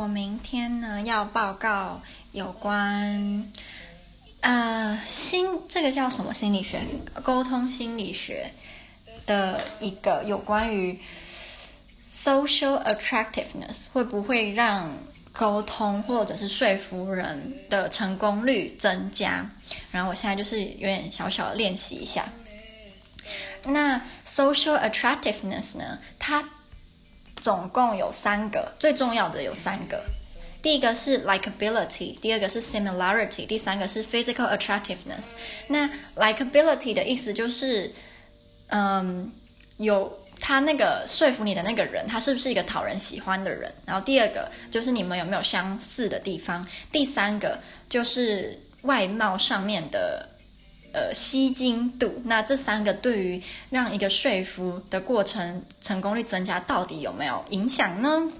我明天呢要报告有关呃心这个叫什么心理学？沟通心理学的一个有关于 social attractiveness 会不会让沟通或者是说服人的成功率增加？然后我现在就是有点小小的练习一下。那 social attractiveness 呢？它总共有三个，最重要的有三个。第一个是 likability，第二个是 similarity，第三个是 physical attractiveness。那 likability 的意思就是，嗯，有他那个说服你的那个人，他是不是一个讨人喜欢的人？然后第二个就是你们有没有相似的地方？第三个就是外貌上面的。呃，吸睛度，那这三个对于让一个说服的过程成功率增加，到底有没有影响呢？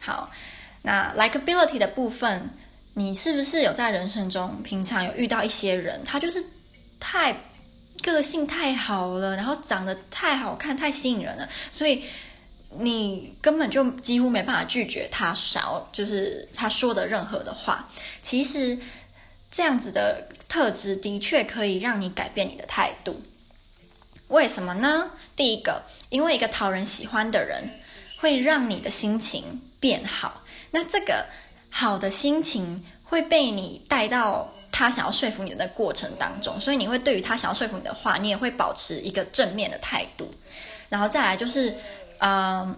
好，那 likability 的部分，你是不是有在人生中平常有遇到一些人，他就是太个性太好了，然后长得太好看、太吸引人了，所以你根本就几乎没办法拒绝他少，就是他说的任何的话。其实。这样子的特质的确可以让你改变你的态度。为什么呢？第一个，因为一个讨人喜欢的人会让你的心情变好。那这个好的心情会被你带到他想要说服你的过程当中，所以你会对于他想要说服你的话，你也会保持一个正面的态度。然后再来就是，嗯、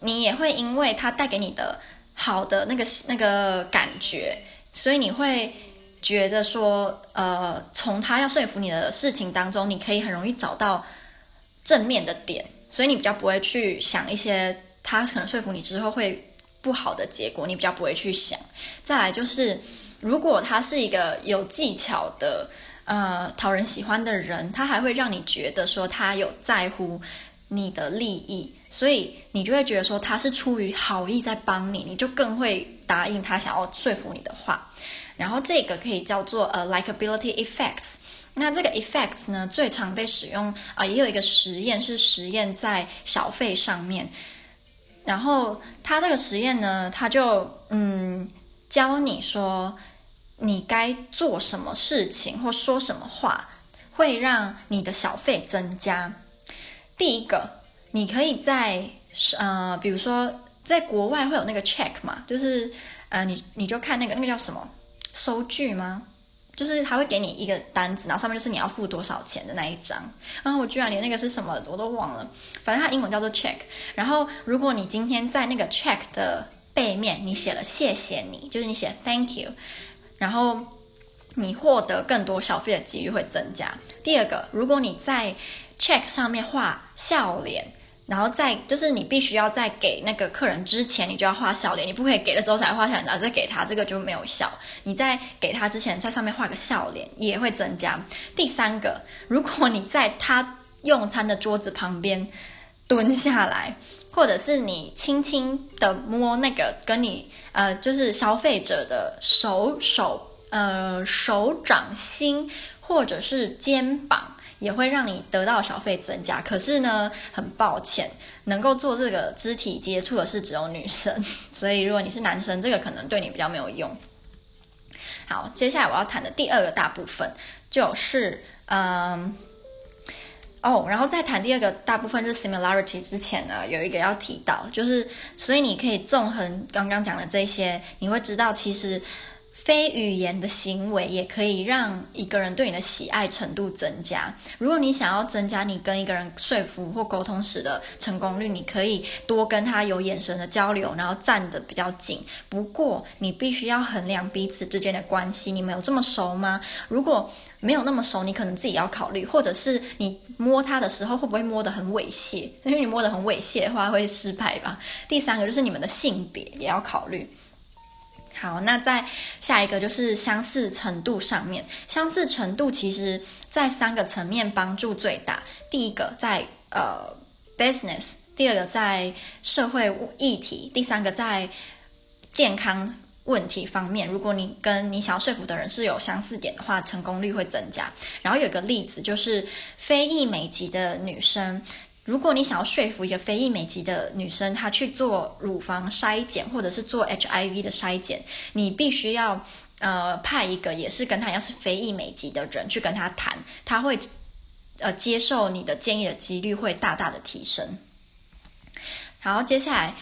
你也会因为他带给你的好的那个那个感觉。所以你会觉得说，呃，从他要说服你的事情当中，你可以很容易找到正面的点，所以你比较不会去想一些他可能说服你之后会不好的结果，你比较不会去想。再来就是，如果他是一个有技巧的，呃，讨人喜欢的人，他还会让你觉得说他有在乎你的利益，所以你就会觉得说他是出于好意在帮你，你就更会。答应他想要说服你的话，然后这个可以叫做呃 likability effects。那这个 effects 呢，最常被使用啊、也有一个实验是实验在小费上面。然后他这个实验呢，他就嗯教你说你该做什么事情或说什么话会让你的小费增加。第一个，你可以在呃比如说。在国外会有那个 check 嘛，就是，呃，你你就看那个那个叫什么收据吗？就是他会给你一个单子，然后上面就是你要付多少钱的那一张。然后我居然连那个是什么我都忘了，反正它英文叫做 check。然后如果你今天在那个 check 的背面你写了谢谢你，就是你写 thank you，然后你获得更多消费的几率会增加。第二个，如果你在 check 上面画笑脸。然后再就是你必须要在给那个客人之前，你就要画笑脸，你不可以给了之后才画笑脸，然后再给他，这个就没有效。你在给他之前，在上面画个笑脸也会增加。第三个，如果你在他用餐的桌子旁边蹲下来，或者是你轻轻的摸那个跟你呃就是消费者的手手呃手掌心或者是肩膀。也会让你得到小费增加，可是呢，很抱歉，能够做这个肢体接触的是只有女生，所以如果你是男生，这个可能对你比较没有用。好，接下来我要谈的第二个大部分就是，嗯，哦，然后在谈第二个大部分就是 similarity 之前呢，有一个要提到，就是所以你可以纵横刚刚讲的这些，你会知道其实。非语言的行为也可以让一个人对你的喜爱程度增加。如果你想要增加你跟一个人说服或沟通时的成功率，你可以多跟他有眼神的交流，然后站得比较紧。不过，你必须要衡量彼此之间的关系。你们有这么熟吗？如果没有那么熟，你可能自己要考虑，或者是你摸他的时候会不会摸得很猥亵？因为你摸得很猥亵的话，会失败吧。第三个就是你们的性别也要考虑。好，那在下一个就是相似程度上面，相似程度其实在三个层面帮助最大。第一个在呃 business，第二个在社会议题，第三个在健康问题方面。如果你跟你想要说服的人是有相似点的话，成功率会增加。然后有一个例子就是非裔美籍的女生。如果你想要说服一个非裔美籍的女生，她去做乳房筛检或者是做 HIV 的筛检，你必须要呃派一个也是跟她一样是非裔美籍的人去跟她谈，她会呃接受你的建议的几率会大大的提升。好，接下来。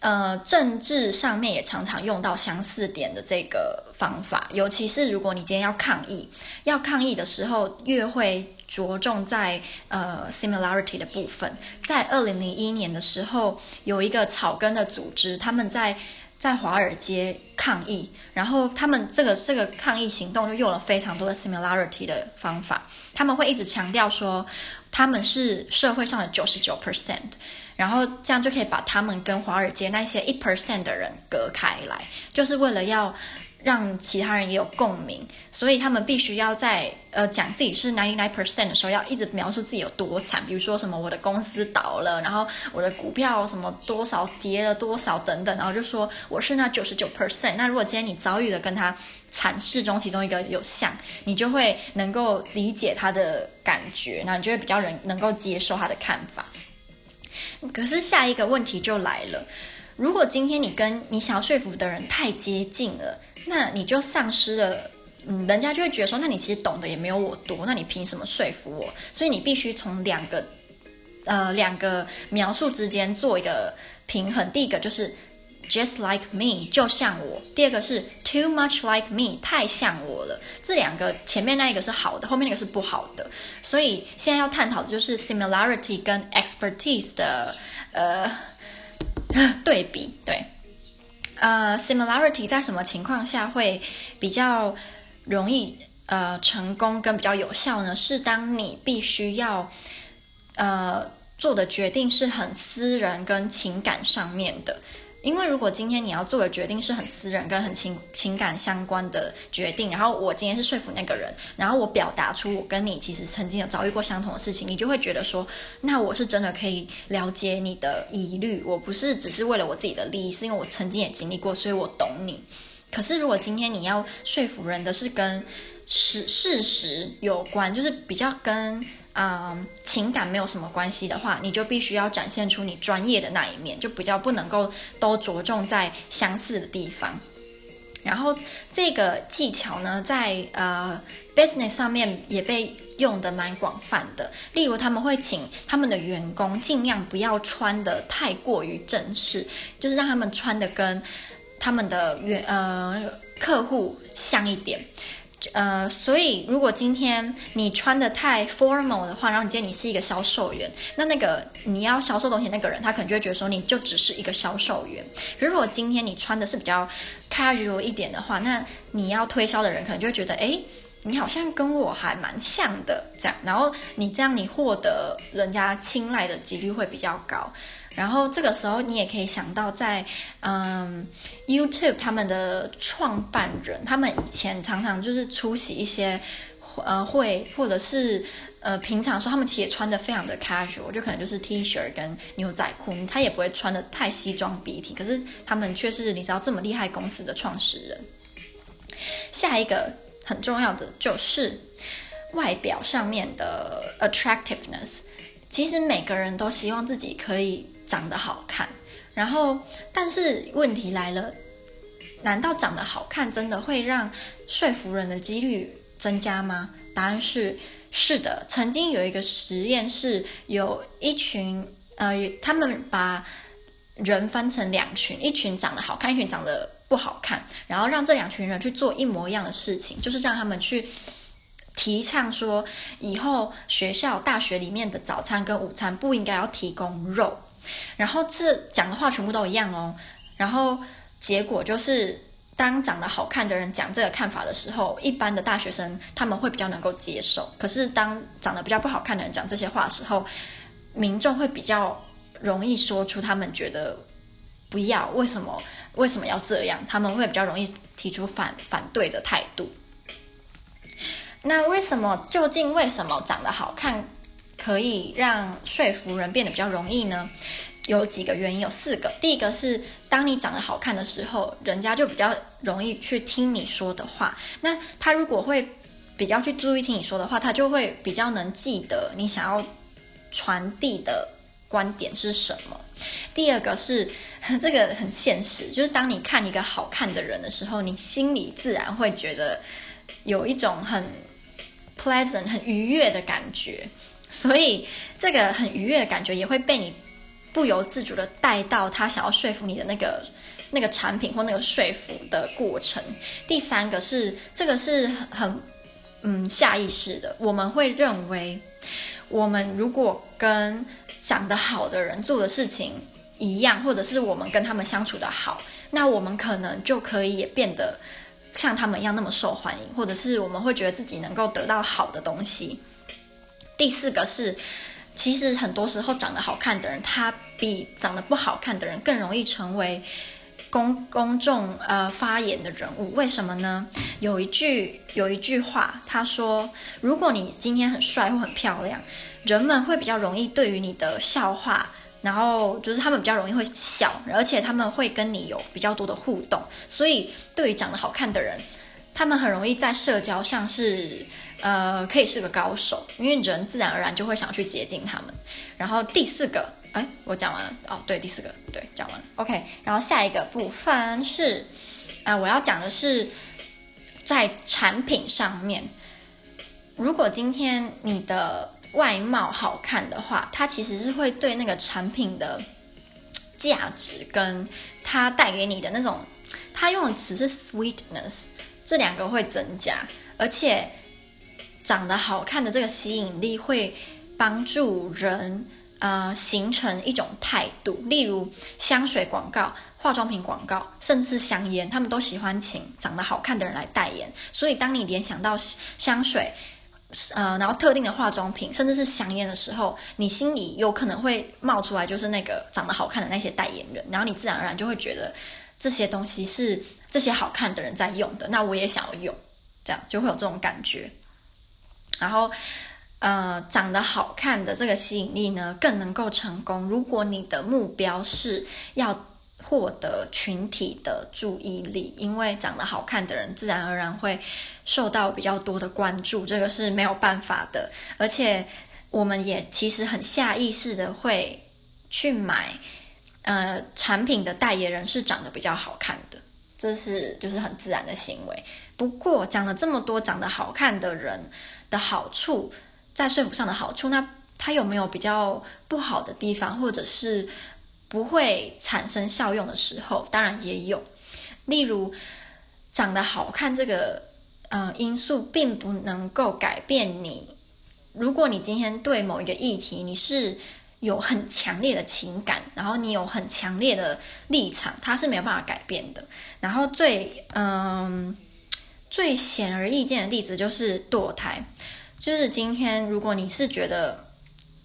呃，政治上面也常常用到相似点的这个方法，尤其是如果你今天要抗议，要抗议的时候，越会着重在呃 similarity 的部分。在二零零一年的时候，有一个草根的组织，他们在在华尔街抗议，然后他们这个这个抗议行动就用了非常多的 similarity 的方法，他们会一直强调说他们是社会上的九十九 percent。然后这样就可以把他们跟华尔街那些一 percent 的人隔开来，就是为了要让其他人也有共鸣，所以他们必须要在呃讲自己是 ninety nine percent 的时候，要一直描述自己有多惨，比如说什么我的公司倒了，然后我的股票什么多少跌了多少等等，然后就说我是那九十九 percent。那如果今天你遭遇的跟他惨事中其中一个有像，你就会能够理解他的感觉，那你就会比较能能够接受他的看法。可是下一个问题就来了，如果今天你跟你想要说服的人太接近了，那你就丧失了，嗯，人家就会觉得说，那你其实懂得也没有我多，那你凭什么说服我？所以你必须从两个，呃，两个描述之间做一个平衡。第一个就是。Just like me，就像我。第二个是 too much like me，太像我了。这两个前面那一个是好的，后面那个是不好的。所以现在要探讨的就是 similarity 跟 expertise 的呃 对比。对，呃，similarity 在什么情况下会比较容易呃成功跟比较有效呢？是当你必须要呃做的决定是很私人跟情感上面的。因为如果今天你要做的决定是很私人跟很情情感相关的决定，然后我今天是说服那个人，然后我表达出我跟你其实曾经有遭遇过相同的事情，你就会觉得说，那我是真的可以了解你的疑虑，我不是只是为了我自己的利益，是因为我曾经也经历过，所以我懂你。可是如果今天你要说服人的是跟事事实有关，就是比较跟。嗯，情感没有什么关系的话，你就必须要展现出你专业的那一面，就比较不能够都着重在相似的地方。然后这个技巧呢，在呃 business 上面也被用得蛮广泛的。例如，他们会请他们的员工尽量不要穿得太过于正式，就是让他们穿得跟他们的员呃客户像一点。呃，所以如果今天你穿得太 formal 的话，然后你今天你是一个销售员，那那个你要销售东西那个人，他可能就会觉得说你就只是一个销售员。如果今天你穿的是比较 casual 一点的话，那你要推销的人可能就会觉得，哎，你好像跟我还蛮像的这样，然后你这样你获得人家青睐的几率会比较高。然后这个时候，你也可以想到在，嗯，YouTube 他们的创办人，他们以前常常就是出席一些呃会，或者是呃平常说他们其实也穿的非常的 casual，就可能就是 T 恤跟牛仔裤，他也不会穿的太西装笔挺。可是他们却是你知道这么厉害公司的创始人。下一个很重要的就是外表上面的 attractiveness，其实每个人都希望自己可以。长得好看，然后，但是问题来了，难道长得好看真的会让说服人的几率增加吗？答案是是的。曾经有一个实验是，有一群呃，他们把人分成两群，一群长得好看，一群长得不好看，然后让这两群人去做一模一样的事情，就是让他们去提倡说，以后学校、大学里面的早餐跟午餐不应该要提供肉。然后这讲的话全部都一样哦，然后结果就是，当长得好看的人讲这个看法的时候，一般的大学生他们会比较能够接受。可是当长得比较不好看的人讲这些话的时候，民众会比较容易说出他们觉得不要，为什么为什么要这样？他们会比较容易提出反反对的态度。那为什么？究竟为什么长得好看？可以让说服人变得比较容易呢？有几个原因，有四个。第一个是，当你长得好看的时候，人家就比较容易去听你说的话。那他如果会比较去注意听你说的话，他就会比较能记得你想要传递的观点是什么？第二个是这个很现实，就是当你看一个好看的人的时候，你心里自然会觉得有一种很 pleasant、很愉悦的感觉，所以这个很愉悦的感觉也会被你不由自主的带到他想要说服你的那个那个产品或那个说服的过程。第三个是这个是很嗯下意识的，我们会认为我们如果跟长得好的人做的事情一样，或者是我们跟他们相处的好，那我们可能就可以也变得像他们一样那么受欢迎，或者是我们会觉得自己能够得到好的东西。第四个是，其实很多时候长得好看的人，他比长得不好看的人更容易成为公公众呃发言的人物。为什么呢？有一句有一句话，他说：如果你今天很帅或很漂亮。人们会比较容易对于你的笑话，然后就是他们比较容易会笑，而且他们会跟你有比较多的互动。所以，对于长得好看的人，他们很容易在社交上是呃可以是个高手，因为人自然而然就会想去接近他们。然后第四个，哎，我讲完了哦，对，第四个对讲完了，OK。然后下一个部分是啊、我要讲的是在产品上面，如果今天你的外貌好看的话，它其实是会对那个产品的价值跟它带给你的那种，它用的词是 sweetness，这两个会增加，而且长得好看的这个吸引力会帮助人呃形成一种态度，例如香水广告、化妆品广告，甚至是香烟，他们都喜欢请长得好看的人来代言，所以当你联想到香水。呃，然后特定的化妆品，甚至是香烟的时候，你心里有可能会冒出来，就是那个长得好看的那些代言人，然后你自然而然就会觉得这些东西是这些好看的人在用的，那我也想要用，这样就会有这种感觉。然后，呃，长得好看的这个吸引力呢，更能够成功。如果你的目标是要。获得群体的注意力，因为长得好看的人自然而然会受到比较多的关注，这个是没有办法的。而且，我们也其实很下意识的会去买，呃，产品的代言人是长得比较好看的，这是就是很自然的行为。不过，讲了这么多长得好看的人的好处，在说服上的好处，那他有没有比较不好的地方，或者是？不会产生效用的时候，当然也有。例如，长得好看这个呃因素，并不能够改变你。如果你今天对某一个议题，你是有很强烈的情感，然后你有很强烈的立场，他是没有办法改变的。然后最嗯、最显而易见的例子就是堕胎，就是今天如果你是觉得。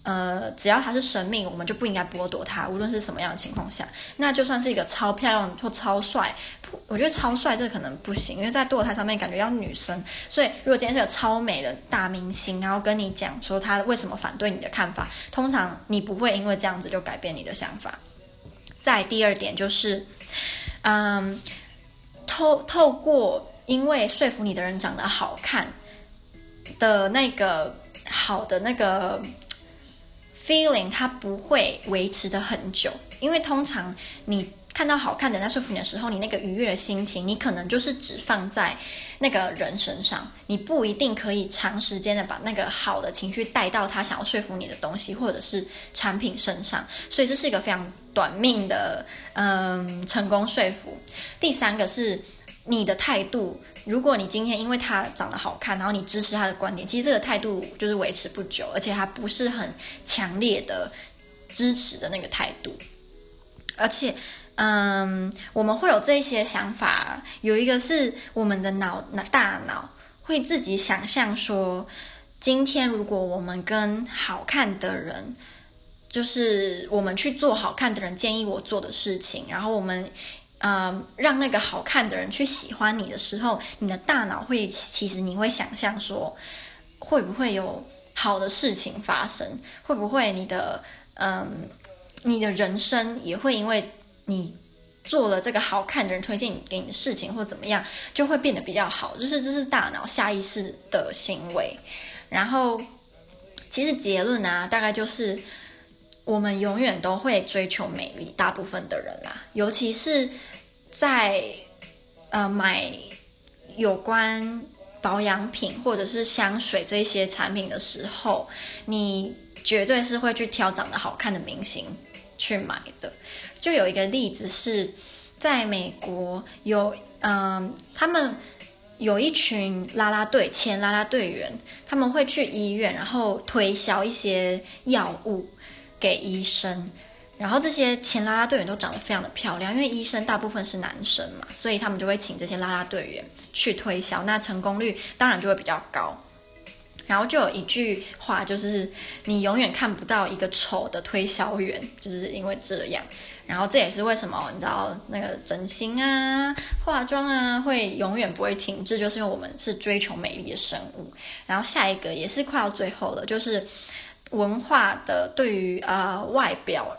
呃，只要他是生命，我们就不应该剥夺他，无论是什么样的情况下。那就算是一个超漂亮或超帅，我觉得超帅这可能不行，因为在堕胎上面感觉要女生。所以，如果今天是个超美的大明星，然后跟你讲说他为什么反对你的看法，通常你不会因为这样子就改变你的想法。再第二点就是，嗯，透透过因为说服你的人长得好看的那个好的那个。Feeling 它不会维持的很久，因为通常你看到好看的人在说服你的时候，你那个愉悦的心情，你可能就是只放在那个人身上，你不一定可以长时间的把那个好的情绪带到他想要说服你的东西或者是产品身上，所以这是一个非常短命的嗯成功说服。第三个是你的态度。如果你今天因为他长得好看，然后你支持他的观点，其实这个态度就是维持不久，而且他不是很强烈的支持的那个态度。而且，嗯，我们会有这些想法，有一个是我们的脑、大脑会自己想象说，今天如果我们跟好看的人，就是我们去做好看的人建议我做的事情，然后我们。呃，让那个好看的人去喜欢你的时候，你的大脑会，其实你会想象说，会不会有好的事情发生？会不会你的，嗯、你的人生也会因为你做了这个好看的人推荐给你的事情，或怎么样，就会变得比较好？就是这是大脑下意识的行为。然后其实结论啊，大概就是我们永远都会追求美丽，大部分的人啦，尤其是在呃买有关保养品或者是香水这些产品的时候，你绝对是会去挑长得好看的明星去买的。就有一个例子是，在美国有嗯、他们。有一群啦啦队前啦啦队员，他们会去医院，然后推销一些药物给医生。然后这些前啦啦队员都长得非常的漂亮，因为医生大部分是男生嘛，所以他们就会请这些啦啦队员去推销，那成功率当然就会比较高。然后就有一句话，就是你永远看不到一个丑的推销员，就是因为这样。然后这也是为什么你知道那个整形啊、化妆啊会永远不会停滞，就是因为我们是追求美丽的生物。然后下一个也是快到最后了，就是文化的对于呃外表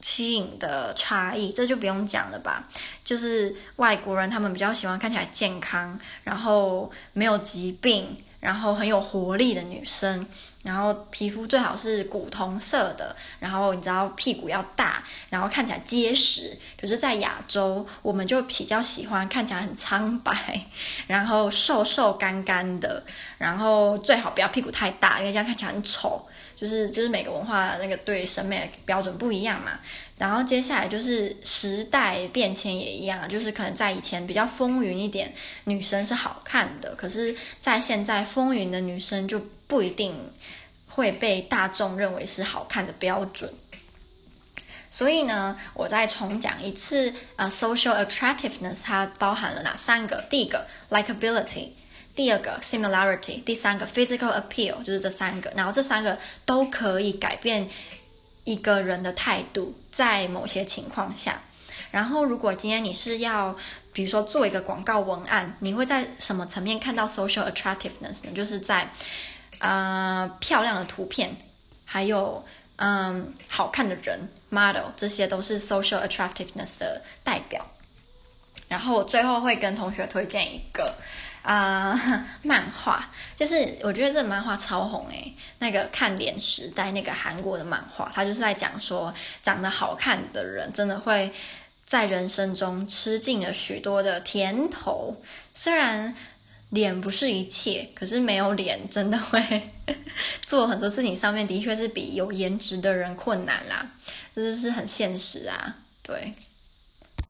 吸引的差异，这就不用讲了吧？就是外国人他们比较喜欢看起来健康，然后没有疾病。然后很有活力的女生，然后皮肤最好是古铜色的，然后你知道屁股要大，然后看起来结实。可是，在亚洲，我们就比较喜欢看起来很苍白，然后瘦瘦干干的，然后最好不要屁股太大，因为这样看起来很丑。就是就是每个文化那个对审美标准不一样嘛，然后接下来就是时代变迁也一样，就是可能在以前比较风云一点，女生是好看的，可是，在现在风云的女生就不一定会被大众认为是好看的标准。所以呢，我再重讲一次，呃，social attractiveness 它包含了哪三个？第一个，likability。第二个 similarity，第三个 physical appeal，就是这三个，然后这三个都可以改变一个人的态度，在某些情况下。然后，如果今天你是要，比如说做一个广告文案，你会在什么层面看到 social attractiveness 呢？就是在，呃，漂亮的图片，还有，嗯、好看的人 model，这些都是 social attractiveness 的代表。然后最后会跟同学推荐一个。啊、漫画就是我觉得这个漫画超红诶，那个看脸时代那个韩国的漫画，它就是在讲说长得好看的人真的会在人生中吃尽了许多的甜头。虽然脸不是一切，可是没有脸真的会 做很多事情上面的确是比有颜值的人困难啦，这就是很现实啊，对。